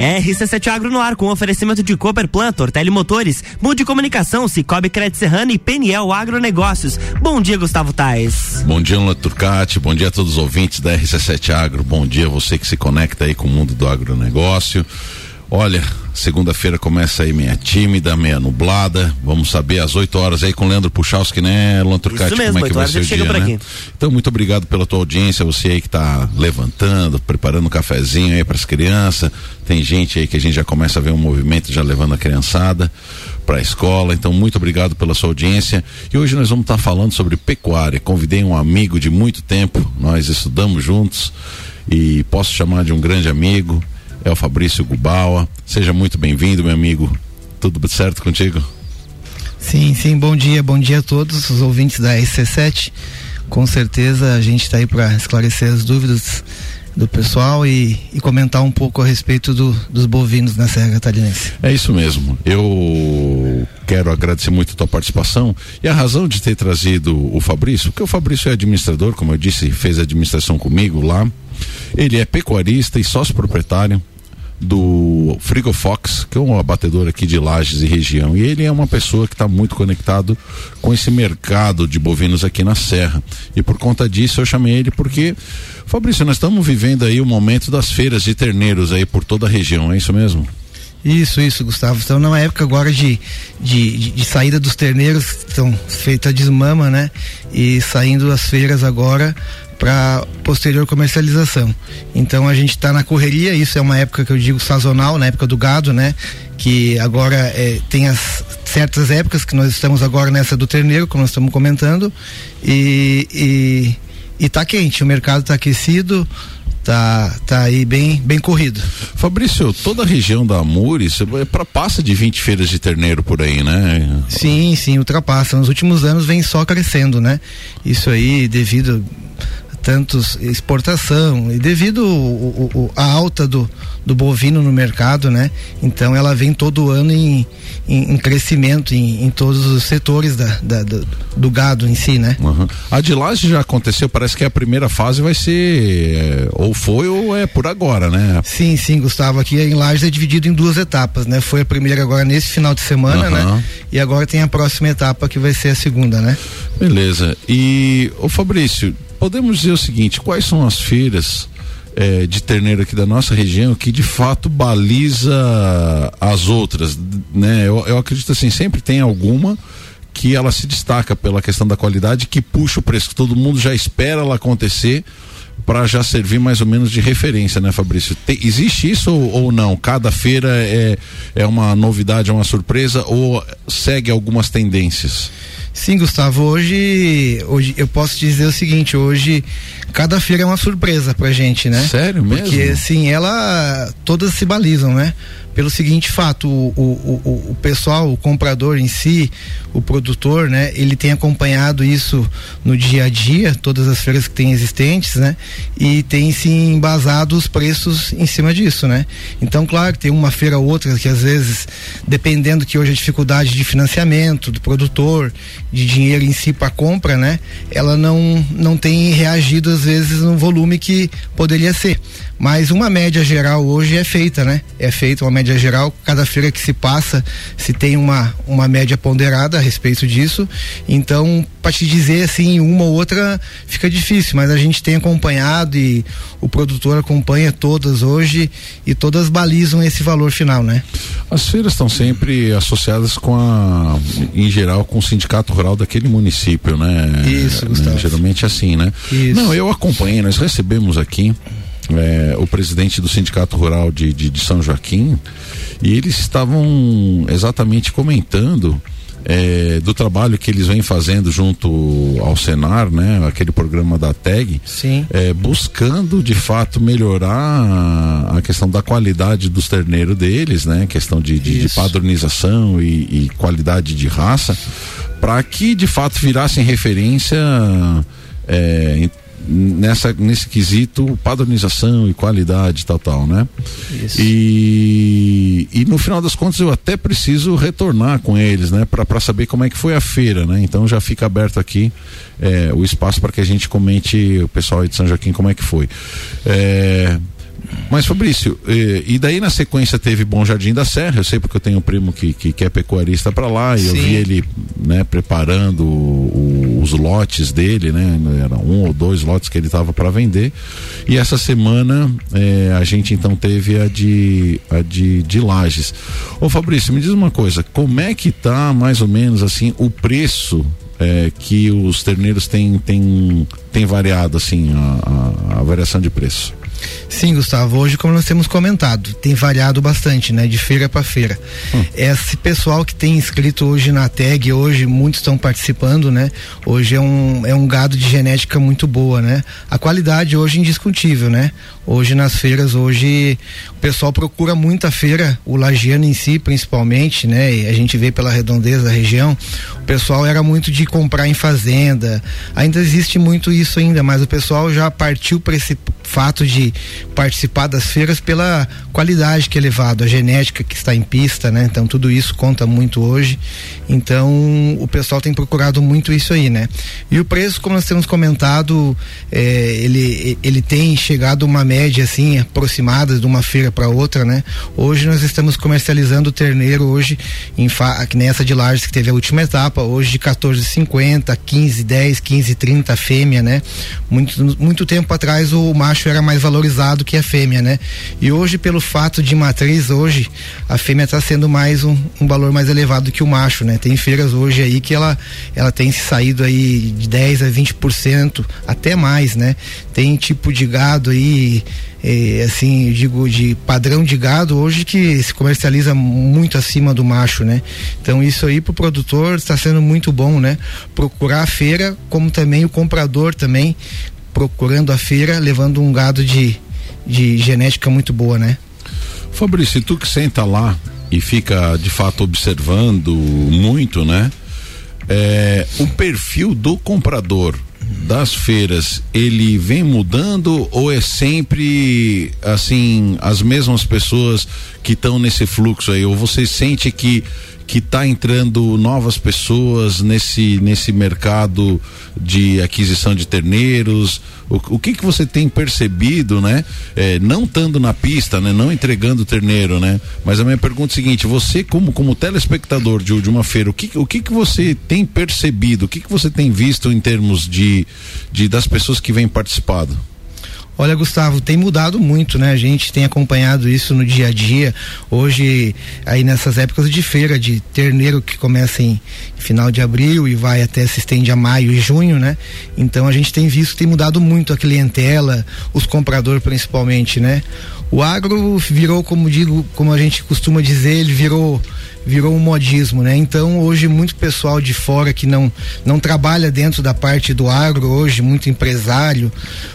RC7 Agro no ar com oferecimento de Cooper Plantor, Telemotores, Mude Comunicação, Cicobi Crédito Serrano e Peniel Agronegócios. Bom dia, Gustavo Tais. Bom dia, Lula Turcati. Bom dia a todos os ouvintes da RC7 Agro. Bom dia a você que se conecta aí com o mundo do agronegócio. Olha, segunda-feira começa aí meia tímida, meia nublada. Vamos saber às 8 horas aí com o Leandro Puchalski, né, Turcati, como é que vai ser o dia, né? Então, muito obrigado pela tua audiência, você aí que está levantando, preparando um cafezinho aí para as crianças. Tem gente aí que a gente já começa a ver um movimento já levando a criançada para a escola. Então, muito obrigado pela sua audiência. E hoje nós vamos estar tá falando sobre pecuária. Convidei um amigo de muito tempo, nós estudamos juntos e posso chamar de um grande amigo é o Fabrício Gubaua. Seja muito bem-vindo, meu amigo. Tudo certo contigo? Sim, sim, bom dia, bom dia a todos os ouvintes da RC7. Com certeza a gente está aí para esclarecer as dúvidas do pessoal e, e, comentar um pouco a respeito do, dos bovinos na Serra Catarinense. É isso mesmo. Eu quero agradecer muito a tua participação e a razão de ter trazido o Fabrício, porque o Fabrício é administrador, como eu disse, fez administração comigo lá. Ele é pecuarista e sócio proprietário do Frigofox, que é um abatedor aqui de Lages e região. E ele é uma pessoa que está muito conectado com esse mercado de bovinos aqui na Serra. E por conta disso eu chamei ele porque, Fabrício, nós estamos vivendo aí o momento das feiras de terneiros aí por toda a região, é isso mesmo? Isso, isso, Gustavo. Estamos numa época agora de, de, de, saída dos terneiros, estão feita desmama, né? E saindo as feiras agora para posterior comercialização. Então a gente está na correria, isso é uma época que eu digo sazonal, na época do gado, né? Que agora é, tem as certas épocas que nós estamos agora nessa do terneiro, como nós estamos comentando, e, e, e tá quente, o mercado está aquecido, tá, tá aí bem, bem corrido. Fabrício, toda a região da Amores é para passa de 20 feiras de terneiro por aí, né? Sim, sim, ultrapassa. Nos últimos anos vem só crescendo, né? Isso aí devido tantos exportação e devido a alta do, do bovino no mercado, né? Então ela vem todo ano em, em, em crescimento em, em, todos os setores da, da do, do, gado em si, né? Uhum. A de laje já aconteceu, parece que a primeira fase vai ser é, ou foi ou é por agora, né? Sim, sim, Gustavo, aqui em Lages é dividido em duas etapas, né? Foi a primeira agora nesse final de semana, uhum. né? E agora tem a próxima etapa que vai ser a segunda, né? Beleza. E o Fabrício, podemos dizer o seguinte: quais são as feiras é, de terneiro aqui da nossa região que de fato baliza as outras, né? Eu, eu acredito assim, sempre tem alguma que ela se destaca pela questão da qualidade, que puxa o preço, que todo mundo já espera ela acontecer para já servir mais ou menos de referência, né, Fabrício? Tem, existe isso ou, ou, não? Cada feira é, é uma novidade, é uma surpresa ou segue algumas tendências? Sim, Gustavo, hoje, hoje eu posso dizer o seguinte, hoje cada feira é uma surpresa pra gente, né? Sério mesmo? Porque sim, ela todas se balizam, né? pelo seguinte fato, o, o, o, o, pessoal, o comprador em si, o produtor, né, ele tem acompanhado isso no dia a dia, todas as feiras que tem existentes, né, e tem se embasado os preços em cima disso, né. Então, claro, tem uma feira ou outra que às vezes, dependendo que hoje a dificuldade de financiamento do produtor, de dinheiro em si para compra, né, ela não não tem reagido às vezes no volume que poderia ser. Mas uma média geral hoje é feita, né? É feita uma média geral, cada feira que se passa se tem uma, uma média ponderada a respeito disso. Então, para te dizer assim, uma ou outra fica difícil, mas a gente tem acompanhado e o produtor acompanha todas hoje e todas balizam esse valor final, né? As feiras estão sempre associadas com a, em geral, com o sindicato rural daquele município, né? Isso, Gustavo. Né? Geralmente assim, né? Isso. Não, eu acompanhei, nós recebemos aqui é, o presidente do Sindicato Rural de, de, de, São Joaquim e eles estavam exatamente comentando é, do trabalho que eles vêm fazendo junto ao Senar, né? Aquele programa da TEG, é, buscando de fato melhorar a questão da qualidade dos terneiros deles, né? Questão de, de, de padronização e, e qualidade de raça, para que de fato virassem referência é, nessa nesse quesito padronização e qualidade tal tal né? Isso. e e no final das contas eu até preciso retornar com eles né? Para saber como é que foi a feira né? Então já fica aberto aqui é, o espaço para que a gente comente o pessoal aí de São Joaquim como é que foi. É, Mas Fabrício, e, e, daí na sequência teve Bom Jardim da Serra, eu sei porque eu tenho um primo que, que, que é pecuarista para lá e Sim. eu vi ele né, preparando o, os lotes dele, né? Era um ou dois lotes que ele estava para vender. E essa semana é, a gente então teve a de a de, de Lages. Ô Fabrício, me diz uma coisa, como é que tá mais ou menos assim o preço é, que os terneiros têm, têm, têm variado assim a, a, a variação de preço? Sim, Gustavo. Hoje, como nós temos comentado, tem variado bastante, né? De feira para feira. Hum. Esse pessoal que tem inscrito hoje na tag, hoje muitos estão participando, né? Hoje é um, é um gado de genética muito boa, né? A qualidade hoje é indiscutível, né? Hoje nas feiras, hoje o pessoal procura muito a feira, o lagiano em si, principalmente, né? E a gente vê pela redondeza da região, o pessoal era muito de comprar em fazenda. Ainda existe muito isso ainda, mas o pessoal já partiu para esse fato de participar das feiras pela qualidade que é levado, a genética que está em pista, né? Então tudo isso conta muito hoje. Então o pessoal tem procurado muito isso aí, né? E o preço, como nós temos comentado, é, ele, ele tem chegado uma média assim aproximada de uma feira para outra, né? Hoje nós estamos comercializando o terneiro hoje em nessa de Lages que teve a última etapa, hoje de 14,50, 15, 10, 15, 30 fêmea, né? Muito muito tempo atrás o macho macho era mais valorizado que a fêmea, né? E hoje, pelo fato de matriz, hoje a fêmea está sendo mais um, um, valor mais elevado que o macho, né? Tem feiras hoje aí que ela, ela tem saído aí de 10 a 20%, até mais, né? Tem tipo de gado aí é, assim, digo, de padrão de gado hoje que se comercializa muito acima do macho, né? Então isso aí pro produtor está sendo muito bom, né? Procurar a feira, como também o comprador também procurando a feira, levando um gado de, de genética muito boa, né? Fabrício, tu que senta lá e fica de fato observando muito, né? É, o perfil do comprador das feiras, ele vem mudando ou é sempre assim as mesmas pessoas que estão nesse fluxo aí? Ou você sente que que está entrando novas pessoas nesse nesse mercado de aquisição de terneiros? O, o que que você tem percebido, né? É, não estando na pista, né? Não entregando terneiro, né? Mas a minha pergunta é a seguinte: você como como telespectador de, de uma feira, o que o que que você tem percebido? O que que você tem visto em termos de, de das pessoas que vêm participado? Olha, Gustavo, tem mudado muito, né? A gente tem acompanhado isso no dia a dia. Hoje, aí nessas épocas de feira de terneiro que começa em final de abril e vai até se estende a maio e junho, né? Então a gente tem visto tem mudado muito a clientela, os compradores principalmente, né? O agro virou, como digo, como a gente costuma dizer, ele virou virou um modismo, né? Então hoje muito pessoal de fora que não não trabalha dentro da parte do agro hoje, muito empresário,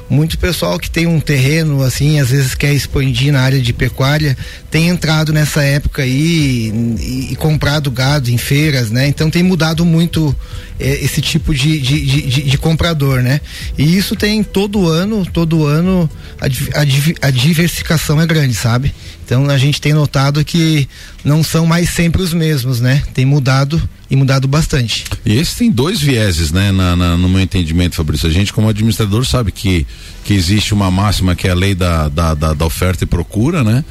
muito pessoal que tem um terreno assim, às vezes quer expandir na área de pecuária, tem entrado nessa época aí e, e comprado gado em feiras, né? Então tem mudado muito é, esse tipo de, de, de, de, comprador, né? E isso tem todo ano, todo ano a, a, a diversificação é grande, sabe? Então a gente tem notado que não são mais sempre os mesmos, né? Tem mudado e mudado bastante. E esse tem dois vieses, né? Na, na, no meu entendimento, Fabrício. A gente, como administrador, sabe que, que existe uma máxima que é a lei da, da, da, da oferta e procura, né?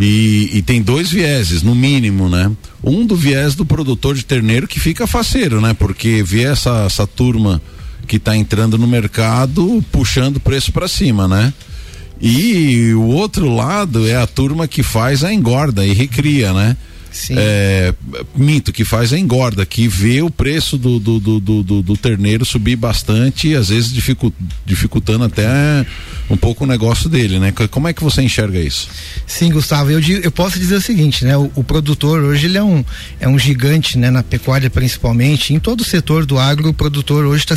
E, e, tem dois vieses, no mínimo, né? Um do viés do produtor de terneiro que fica faceiro, né? Porque vê essa, essa turma que está entrando no mercado puxando o preço para cima, né? E o outro lado é a turma que faz a engorda e recria, né? É, minto, que faz a engorda, que vê o preço do, do, do, do, do terneiro subir bastante e às vezes dificu, dificultando até um pouco o negócio dele, né? Como é que você enxerga isso? Sim, Gustavo, eu, eu posso dizer o seguinte, né? O, o, produtor hoje ele é um, é um gigante, né? Na pecuária principalmente, em todo o setor do agro, o produtor hoje está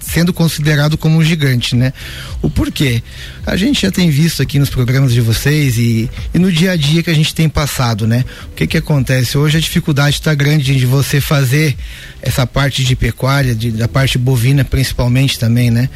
sendo considerado como um gigante, né? O porquê? A gente já tem visto aqui nos programas de vocês e, e no dia a dia que a gente tem passado, né? O que que acontece? Hoje a dificuldade está grande de você fazer essa parte de pecuária, de, da parte bovina principalmente também, né?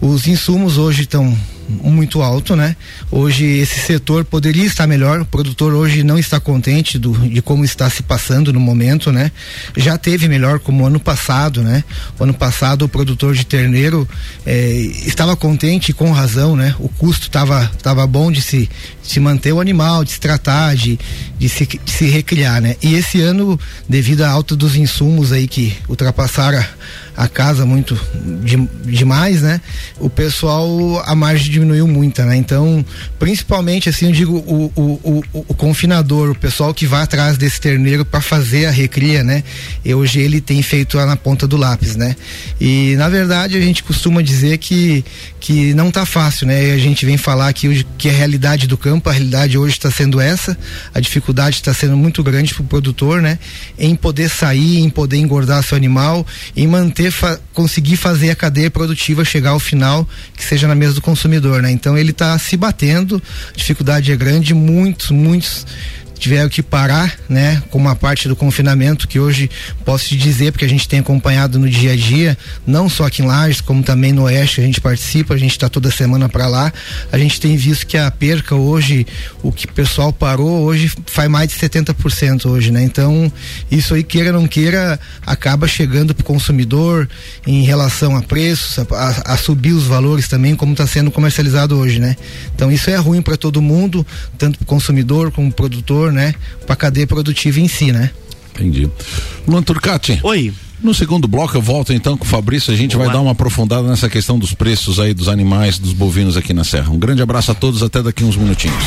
Os insumos hoje estão muito alto, né? Hoje esse setor poderia estar melhor, o produtor hoje não está contente do, de como está se passando no momento, né? Já teve melhor como ano passado, né? O ano passado o produtor de terneiro eh, estava contente com razão, né? O custo estava tava bom de se, se manter o animal, de se tratar, de, de, se, de se recriar, né? E esse ano, devido à alta dos insumos aí que ultrapassaram a, a casa muito de, demais, né? O pessoal, a margem diminuiu muito, né? Então, principalmente assim, eu digo, o, o, o, o confinador, o pessoal que vai atrás desse terneiro para fazer a recria, né? E hoje ele tem feito na ponta do lápis, né? E na verdade a gente costuma dizer que, que não tá fácil, né? A gente vem falar aqui hoje que a realidade do campo, a realidade hoje está sendo essa, a dificuldade está sendo muito grande para o produtor, né? Em poder sair, em poder engordar seu animal, em manter, fa conseguir fazer a cadeia produtiva chegar ao final, que seja na mesa do consumidor, né? Então ele está se batendo, a dificuldade é grande, muitos, muitos tiveram que parar, né, com uma parte do confinamento que hoje posso te dizer, porque a gente tem acompanhado no dia a dia, não só aqui em Lages, como também no Oeste a gente participa, a gente está toda semana para lá. A gente tem visto que a perca hoje, o que o pessoal parou hoje faz mais de 70% hoje, né? Então, isso aí queira ou não queira, acaba chegando para o consumidor em relação a preços, a, a, subir os valores também, como está sendo comercializado hoje, né? Então, isso é ruim para todo mundo, tanto para o consumidor como produtor, né? Para a cadeia produtiva em si, né? Entendi. Luan Turcati. Oi. No segundo bloco eu volto então com o Fabrício, a gente Boa. vai dar uma aprofundada nessa questão dos preços aí dos animais, dos bovinos aqui na Serra. Um grande abraço a todos, até daqui uns minutinhos.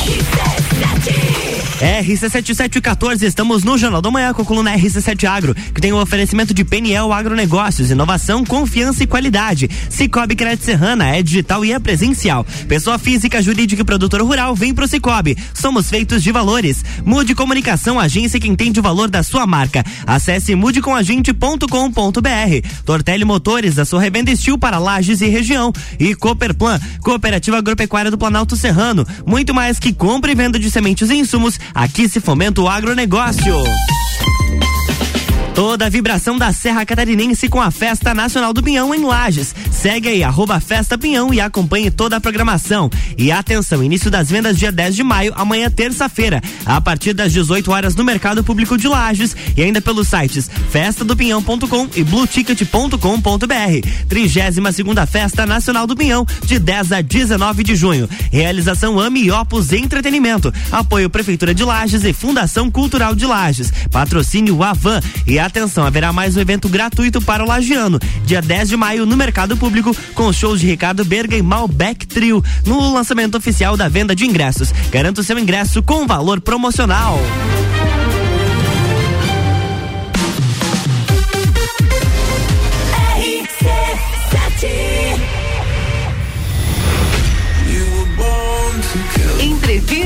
RC7714, estamos no Jornal da Manhã com a coluna RC7 Agro, que tem o um oferecimento de Peniel Agronegócios, inovação, confiança e qualidade. Cicobi Crédito Serrana é digital e é presencial. Pessoa física, jurídica e produtor rural, vem pro Cicobi. Somos feitos de valores. Mude Comunicação, agência que entende o valor da sua marca. Acesse mudecomagente.com.br. Tortelli Motores, a sua revenda estil para lajes e região. E Cooperplan, Cooperativa Agropecuária do Planalto Serrano. Muito mais que compra e venda de sementes e insumos Aqui se fomenta o agronegócio. Toda a vibração da Serra Catarinense com a Festa Nacional do Pinhão em Lages. Segue aí, arroba Festa Pinhão e acompanhe toda a programação. E atenção, início das vendas dia 10 de maio, amanhã terça-feira, a partir das 18 horas no Mercado Público de Lages e ainda pelos sites festadopinhão.com e blueticket.com.br. 32 segunda Festa Nacional do Pinhão, de 10 a 19 de junho. Realização AMI Opus Entretenimento. Apoio Prefeitura de Lages e Fundação Cultural de Lages. Patrocínio Avan e a atenção, haverá mais um evento gratuito para o Lagiano, dia 10 de maio, no Mercado Público, com shows de Ricardo Berga e Malbec Trio, no lançamento oficial da venda de ingressos. Garanta o seu ingresso com valor promocional. Entreviro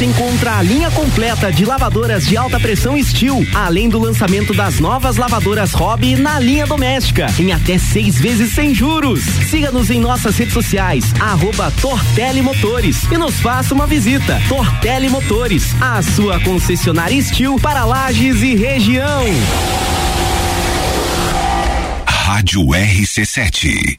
Você encontra a linha completa de lavadoras de alta pressão Steel, além do lançamento das novas lavadoras Hobby na linha doméstica, em até seis vezes sem juros. Siga-nos em nossas redes sociais, arroba Tortelli Motores e nos faça uma visita. Tortelli Motores, a sua concessionária Steel para lajes e região. Rádio RC7.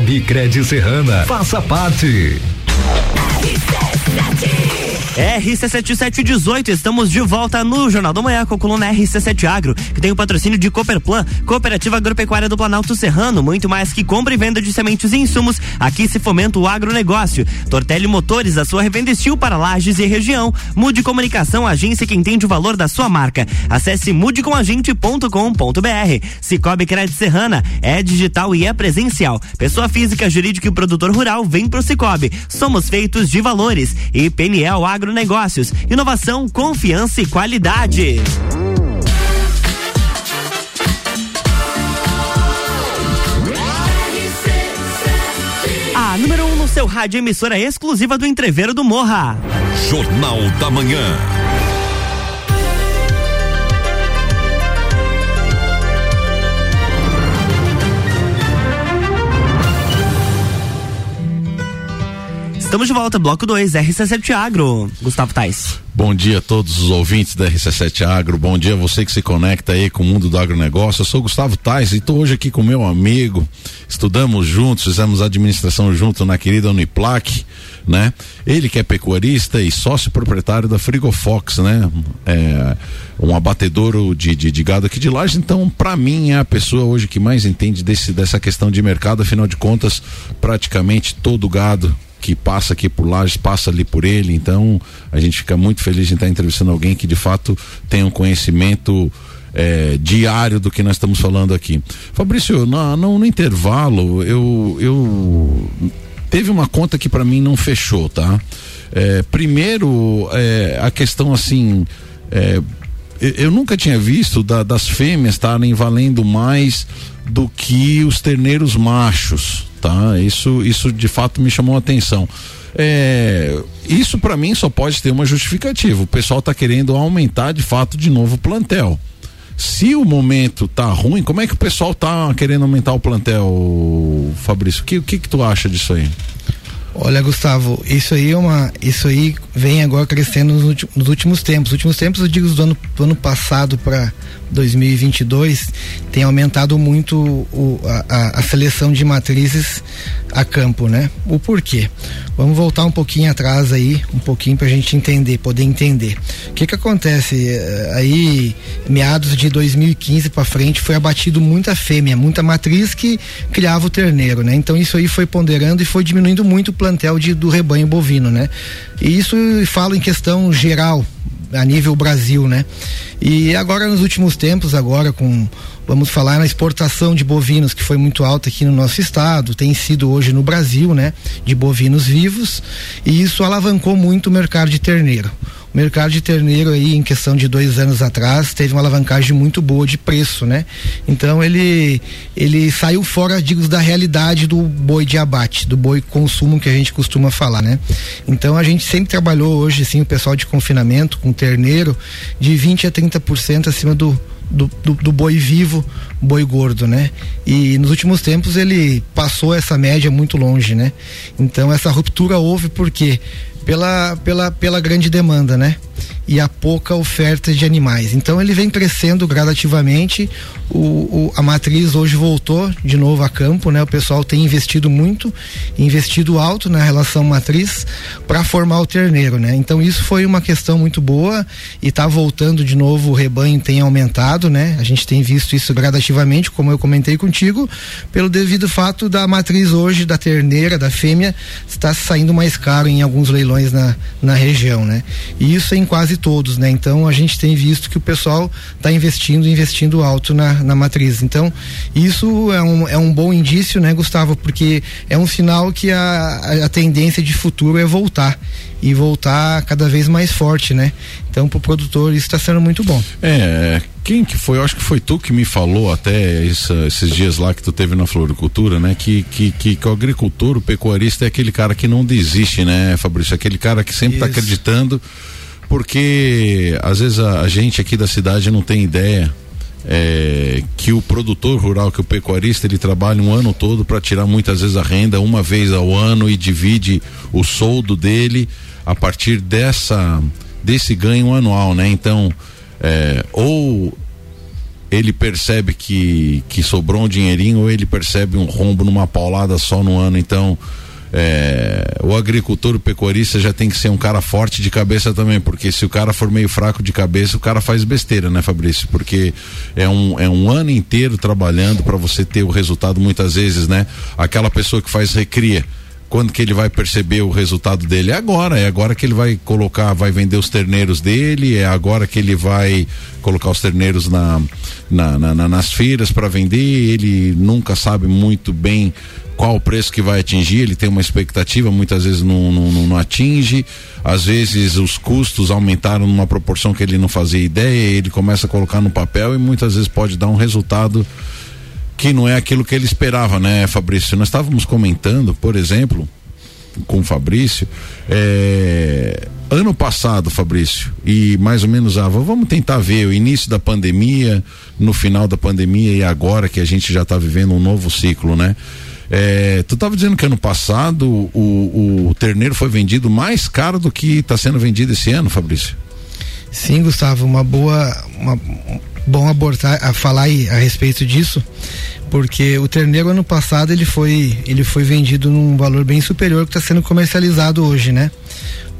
Cred Serrana. Faça parte. RC7718, estamos de volta no Jornal da Manhã com a coluna RC7 Agro, que tem o patrocínio de Cooperplan, Cooperativa Agropecuária do Planalto Serrano, muito mais que compra e venda de sementes e insumos, aqui se fomenta o agronegócio. Tortelli Motores, a sua revenda estil para lajes e região. Mude Comunicação, agência que entende o valor da sua marca. Acesse mudecomagente.com.br. Cicobi Crédito Serrana, é digital e é presencial. Pessoa física, jurídica e produtor rural, vem pro Cicobi. Somos feitos de valores. E PNL Agronegócios. Inovação, confiança e qualidade. A número 1 um no seu rádio emissora exclusiva do Entreveiro do Morra. Jornal da Manhã. Estamos de volta, bloco 2, RC7 Agro. Gustavo Tais. Bom dia a todos os ouvintes da RC7 Agro. Bom dia a você que se conecta aí com o mundo do agronegócio. Eu sou Gustavo Tais e estou hoje aqui com meu amigo. Estudamos juntos, fizemos administração junto na querida Uniplac, né? Ele que é pecuarista e sócio proprietário da Frigofox, né? É, um abatedouro de, de, de, gado aqui de Lages. Então, para mim, é a pessoa hoje que mais entende desse, dessa questão de mercado. Afinal de contas, praticamente todo gado que passa aqui por Lages passa ali por ele, então a gente fica muito feliz em estar entrevistando alguém que de fato tem um conhecimento é, diário do que nós estamos falando aqui. Fabrício, no, no, no intervalo, eu, eu teve uma conta que para mim não fechou, tá? É, primeiro, é, a questão assim. É, eu nunca tinha visto da, das fêmeas estarem valendo mais do que os terneiros machos, tá? Isso, isso de fato me chamou a atenção. É, isso para mim só pode ter uma justificativa. O pessoal está querendo aumentar de fato de novo o plantel. Se o momento tá ruim, como é que o pessoal tá querendo aumentar o plantel, Fabrício? O que, que, que tu acha disso aí? Olha, Gustavo, isso aí é uma, isso aí vem agora crescendo nos, últimos, tempos. Nos últimos tempos, eu digo do ano, do ano passado para 2022, tem aumentado muito o, a, a, seleção de matrizes a campo, né? O porquê? Vamos voltar um pouquinho atrás aí, um pouquinho para a gente entender, poder entender. O que que acontece eh, aí, meados de 2015 para frente, foi abatido muita fêmea, muita matriz que criava o terneiro, né? Então isso aí foi ponderando e foi diminuindo muito o plantel de, do rebanho bovino, né? E isso falo em questão geral, a nível Brasil, né? E agora nos últimos tempos, agora com vamos falar na exportação de bovinos que foi muito alta aqui no nosso estado, tem sido hoje no Brasil, né? De bovinos vivos e isso alavancou muito o mercado de terneiro. Mercado de terneiro aí, em questão de dois anos atrás, teve uma alavancagem muito boa de preço, né? Então ele ele saiu fora, digo, da realidade do boi de abate, do boi consumo que a gente costuma falar, né? Então a gente sempre trabalhou hoje, assim, o pessoal de confinamento com terneiro de 20 a 30% acima do do, do, do, boi vivo, boi gordo, né? E nos últimos tempos ele passou essa média muito longe, né? Então essa ruptura houve porque pela, pela, pela grande demanda, né? E a pouca oferta de animais. Então ele vem crescendo gradativamente. O, o, a matriz hoje voltou de novo a campo, né? O pessoal tem investido muito, investido alto na relação matriz para formar o terneiro, né? Então isso foi uma questão muito boa e está voltando de novo, o rebanho tem aumentado, né? A gente tem visto isso gradativamente, como eu comentei contigo, pelo devido fato da matriz hoje da terneira, da fêmea, está saindo mais caro em alguns leilões na, na região, né? E isso em quase todos, né? Então a gente tem visto que o pessoal está investindo, investindo alto na, na matriz. Então isso é um, é um bom indício, né, Gustavo? Porque é um sinal que a, a tendência de futuro é voltar e voltar cada vez mais forte, né? Então, para o produtor isso está sendo muito bom. É, quem que foi? Eu acho que foi tu que me falou até essa, esses dias lá que tu teve na floricultura, né? Que, que, que, que, o agricultor, o pecuarista é aquele cara que não desiste, né, Fabrício? Aquele cara que sempre está acreditando, porque às vezes a, a gente aqui da cidade não tem ideia é, que o produtor rural, que o pecuarista, ele trabalha um ano todo para tirar muitas vezes a renda uma vez ao ano e divide o soldo dele a partir dessa desse ganho anual, né? Então, é, ou ele percebe que, que sobrou um dinheirinho ou ele percebe um rombo numa paulada só no ano. Então, é, o agricultor, o pecuarista já tem que ser um cara forte de cabeça também, porque se o cara for meio fraco de cabeça, o cara faz besteira, né, Fabrício? Porque é um, é um ano inteiro trabalhando para você ter o resultado muitas vezes, né? Aquela pessoa que faz recria quando que ele vai perceber o resultado dele? É agora, é agora que ele vai colocar, vai vender os terneiros dele, é agora que ele vai colocar os terneiros na, na, na, nas feiras para vender, ele nunca sabe muito bem qual o preço que vai atingir, ele tem uma expectativa, muitas vezes não, não, não, atinge, às vezes os custos aumentaram numa proporção que ele não fazia ideia, ele começa a colocar no papel e muitas vezes pode dar um resultado que não é aquilo que ele esperava, né, Fabrício? Nós estávamos comentando, por exemplo, com o Fabrício, é, ano passado, Fabrício, e mais ou menos, ah, vamos tentar ver o início da pandemia, no final da pandemia e agora que a gente já está vivendo um novo ciclo, né? É, tu estava dizendo que ano passado o, o, terneiro foi vendido mais caro do que está sendo vendido esse ano, Fabrício? Sim, Gustavo, uma boa, uma, bom abordar, a falar a respeito disso, porque o terneiro ano passado ele foi, ele foi vendido num valor bem superior que está sendo comercializado hoje, né?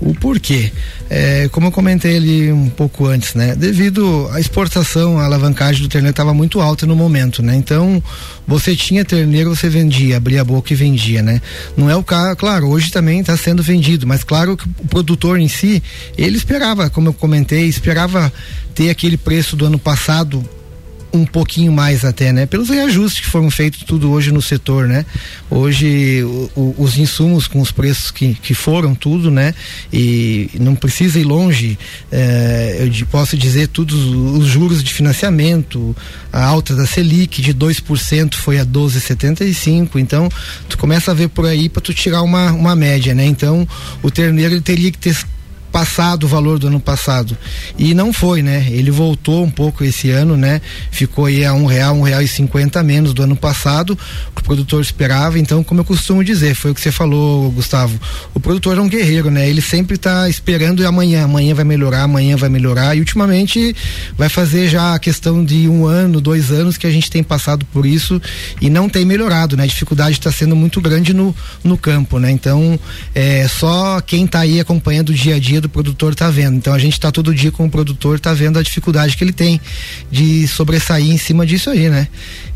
O porquê? É, como eu comentei ali um pouco antes, né? Devido à exportação, a alavancagem do terneiro estava muito alta no momento, né? Então, você tinha terneiro, você vendia, abria a boca e vendia, né? Não é o caso, claro, hoje também está sendo vendido, mas claro que o produtor em si, ele esperava, como eu comentei, esperava ter aquele preço do ano passado um pouquinho mais até, né? Pelos reajustes que foram feitos tudo hoje no setor, né? Hoje o, o, os insumos com os preços que, que foram tudo, né? E não precisa ir longe, eh, eu posso dizer todos os juros de financiamento, a alta da Selic de 2% foi a 12,75, então tu começa a ver por aí para tu tirar uma, uma média, né? Então o terneiro ele teria que ter passado o valor do ano passado e não foi, né? Ele voltou um pouco esse ano, né? Ficou aí a um real, um real e cinquenta menos do ano passado, que o produtor esperava. Então, como eu costumo dizer, foi o que você falou, Gustavo. O produtor é um guerreiro, né? Ele sempre está esperando e amanhã, amanhã vai melhorar, amanhã vai melhorar e ultimamente vai fazer já a questão de um ano, dois anos que a gente tem passado por isso e não tem melhorado, né? A dificuldade está sendo muito grande no, no campo, né? Então, é só quem está aí acompanhando o dia a dia dia do produtor está vendo. Então a gente está todo dia com o produtor, está vendo a dificuldade que ele tem de sobressair em cima disso aí, né?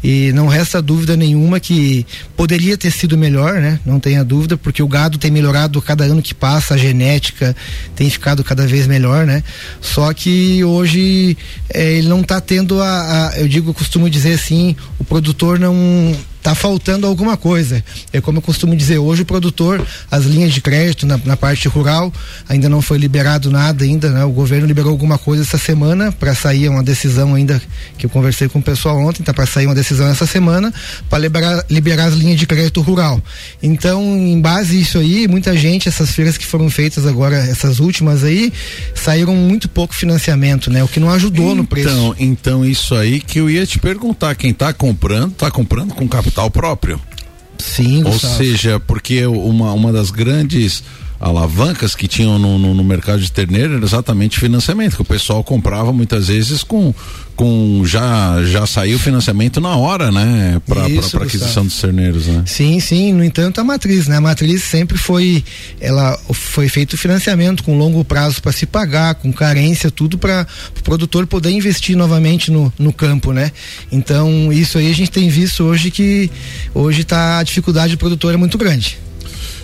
E não resta dúvida nenhuma que poderia ter sido melhor, né? Não tenha dúvida, porque o gado tem melhorado cada ano que passa, a genética tem ficado cada vez melhor, né? Só que hoje é, ele não está tendo a, a, eu digo, eu costumo dizer assim, o produtor não tá faltando alguma coisa. É como eu costumo dizer, hoje o produtor, as linhas de crédito na, na parte rural, ainda não foi liberado nada ainda, né? O governo liberou alguma coisa essa semana para sair uma decisão ainda que eu conversei com o pessoal ontem, tá para sair uma decisão essa semana para liberar, liberar as linhas de crédito rural. Então, em base isso aí, muita gente, essas feiras que foram feitas agora, essas últimas aí, saíram muito pouco financiamento, né? O que não ajudou então, no preço. Então, então isso aí que eu ia te perguntar, quem está comprando, está comprando com capital capital próprio. Sim, Ou seja, porque uma, uma das grandes alavancas que tinham no, no, no, mercado de terneiro era exatamente financiamento, que o pessoal comprava muitas vezes com, com já, já saiu financiamento na hora, né? Para aquisição dos terneiros, né? Sim, sim. No entanto, a matriz, né? A matriz sempre foi, ela foi feito financiamento com longo prazo para se pagar, com carência, tudo para o pro produtor poder investir novamente no, no campo, né? Então, isso aí a gente tem visto hoje que hoje tá a dificuldade do produtor é muito grande.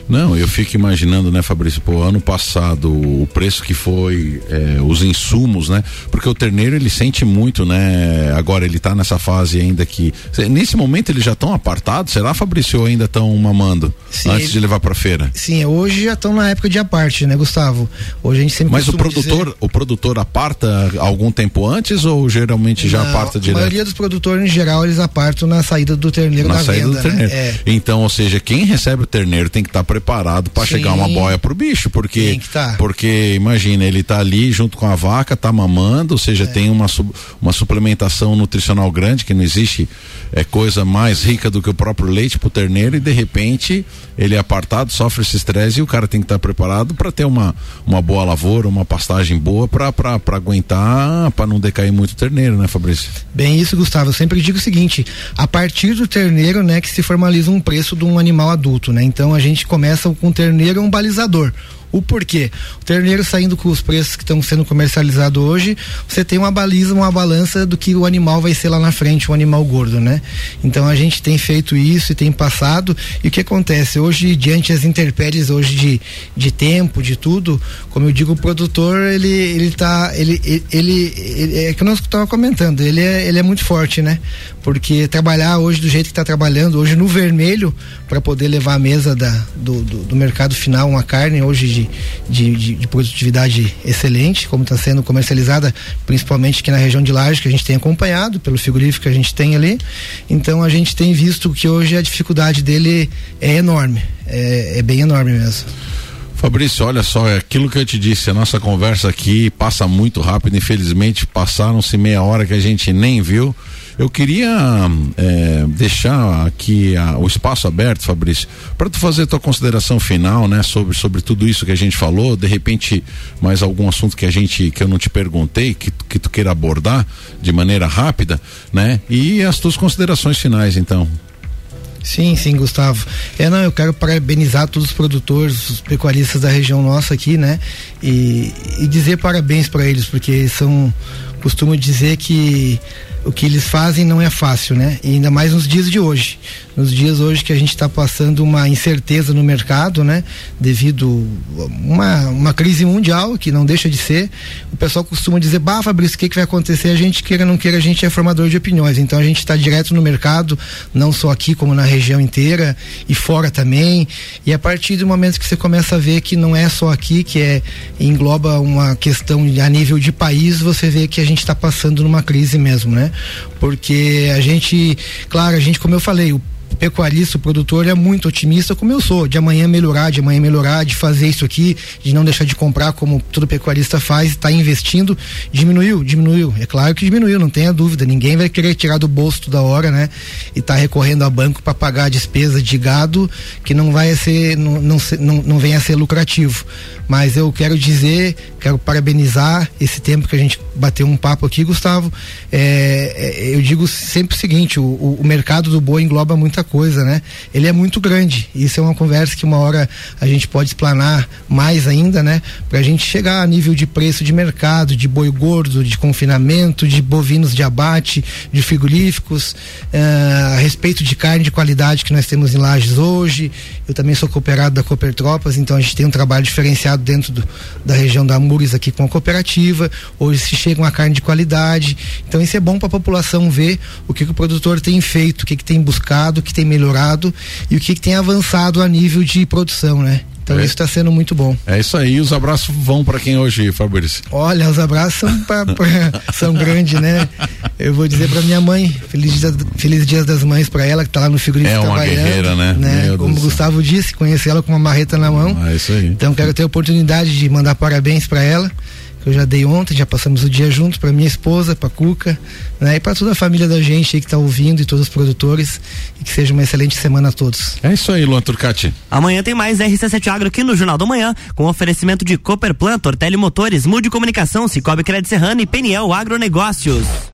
Não, eu fico imaginando, né, Fabrício, pô, ano passado o preço que foi, é, os insumos, né? Porque o terneiro ele sente muito, né? Agora ele tá nessa fase ainda que. Nesse momento eles já estão apartados, será, Fabrício, ou ainda estão mamando sim, antes de levar para feira? Sim, hoje já estão na época de aparte, né, Gustavo? Hoje a gente sempre Mas o produtor, dizer... o produtor aparta algum tempo antes ou geralmente já Não, aparta direto? A maioria dos produtores, em geral, eles apartam na saída do terneiro na da saída venda, do terneiro. Né? É. Então, ou seja, quem recebe o terneiro tem que estar tá preparado para chegar uma boia pro bicho, porque tá. porque imagina, ele tá ali junto com a vaca, tá mamando, ou seja, é. tem uma, uma suplementação nutricional grande que não existe é coisa mais rica do que o próprio leite pro terneiro e de repente ele é apartado, sofre esse estresse e o cara tem que estar tá preparado para ter uma, uma boa lavoura, uma pastagem boa para aguentar, para não decair muito o terneiro, né, Fabrício? Bem isso, Gustavo. Eu sempre digo o seguinte: a partir do terneiro, né, que se formaliza um preço de um animal adulto, né? Então a gente começa com o terneiro um balizador. O porquê? O terneiro saindo com os preços que estão sendo comercializados hoje, você tem uma baliza, uma balança do que o animal vai ser lá na frente, um animal gordo, né? Então a gente tem feito isso e tem passado. E o que acontece? Hoje, diante das intempéries hoje de, de tempo, de tudo, como eu digo, o produtor, ele, ele tá. Ele, ele, ele, ele é que nós estava comentando, ele é, ele é muito forte, né? Porque trabalhar hoje do jeito que está trabalhando, hoje no vermelho, para poder levar à mesa da, do, do, do mercado final uma carne hoje de, de, de, de produtividade excelente, como está sendo comercializada, principalmente aqui na região de Laje, que a gente tem acompanhado, pelo frigorífico que a gente tem ali. Então a gente tem visto que hoje a dificuldade dele é enorme, é, é bem enorme mesmo. Fabrício, olha só, é aquilo que eu te disse, a nossa conversa aqui passa muito rápido, infelizmente passaram-se meia hora que a gente nem viu. Eu queria é, deixar aqui a, o espaço aberto, Fabrício, para tu fazer tua consideração final, né, sobre, sobre tudo isso que a gente falou. De repente, mais algum assunto que a gente que eu não te perguntei, que, que tu queira abordar de maneira rápida, né? E as tuas considerações finais, então. Sim, sim, Gustavo. É, não, eu quero parabenizar todos os produtores, os pecuaristas da região nossa aqui, né? E, e dizer parabéns para eles, porque são, costumo dizer que o que eles fazem não é fácil, né? E ainda mais nos dias de hoje. Nos dias hoje que a gente está passando uma incerteza no mercado, né? Devido uma, uma crise mundial, que não deixa de ser. O pessoal costuma dizer, bah, Fabrício, o que, que vai acontecer? A gente queira não queira, a gente é formador de opiniões. Então a gente está direto no mercado, não só aqui, como na região inteira e fora também. E a partir do momento que você começa a ver que não é só aqui, que é engloba uma questão a nível de país, você vê que a gente está passando numa crise mesmo, né? Porque a gente, claro, a gente, como eu falei, o pecuarista, o produtor é muito otimista, como eu sou, de amanhã melhorar, de amanhã melhorar, de fazer isso aqui, de não deixar de comprar como todo pecuarista faz, está investindo, diminuiu, diminuiu. É claro que diminuiu, não tenha dúvida. Ninguém vai querer tirar do bolso toda hora, né? E tá recorrendo a banco para pagar a despesa de gado que não vai ser, não, não, não, não venha a ser lucrativo. Mas eu quero dizer, quero parabenizar esse tempo que a gente bateu um papo aqui, Gustavo. É, é, eu digo sempre o seguinte: o, o mercado do boi engloba muita coisa, né? Ele é muito grande. Isso é uma conversa que uma hora a gente pode explanar mais ainda, né? Para a gente chegar a nível de preço de mercado, de boi gordo, de confinamento, de bovinos de abate, de frigoríficos, uh, a respeito de carne de qualidade que nós temos em Lages hoje. Eu também sou cooperado da Cooper Tropas, então a gente tem um trabalho diferenciado dentro do, da região da Amures aqui com a cooperativa. Hoje se chega uma carne de qualidade. Então isso é bom para a população ver o que, que, o produtor tem feito, o que, que tem buscado, o que tem melhorado e o que, que tem avançado a nível de produção, né? Então é. isso está sendo muito bom. É isso aí. Os abraços vão para quem hoje, Fabrício? Olha, os abraços são, pra, pra, são grandes, né? Eu vou dizer para minha mãe, feliz dia, feliz dias das mães para ela que está lá no frigorífico é uma trabalhando. Guerreira, né? né? Como o Gustavo disse, conheci ela com uma marreta na mão. Ah, é isso aí. Então quero ter a oportunidade de mandar parabéns para ela que eu já dei ontem, já passamos o dia juntos para minha esposa, para Cuca, né? E para toda a família da gente aí que está ouvindo e todos os produtores e que seja uma excelente semana a todos. É isso aí, Luan Turcati. Amanhã tem mais RC7 Agro aqui no Jornal da Manhã, com oferecimento de Cooperplan, Tortelli Motores, Mude Comunicação, Cicobi Crédito Serrano e Peniel Agronegócios.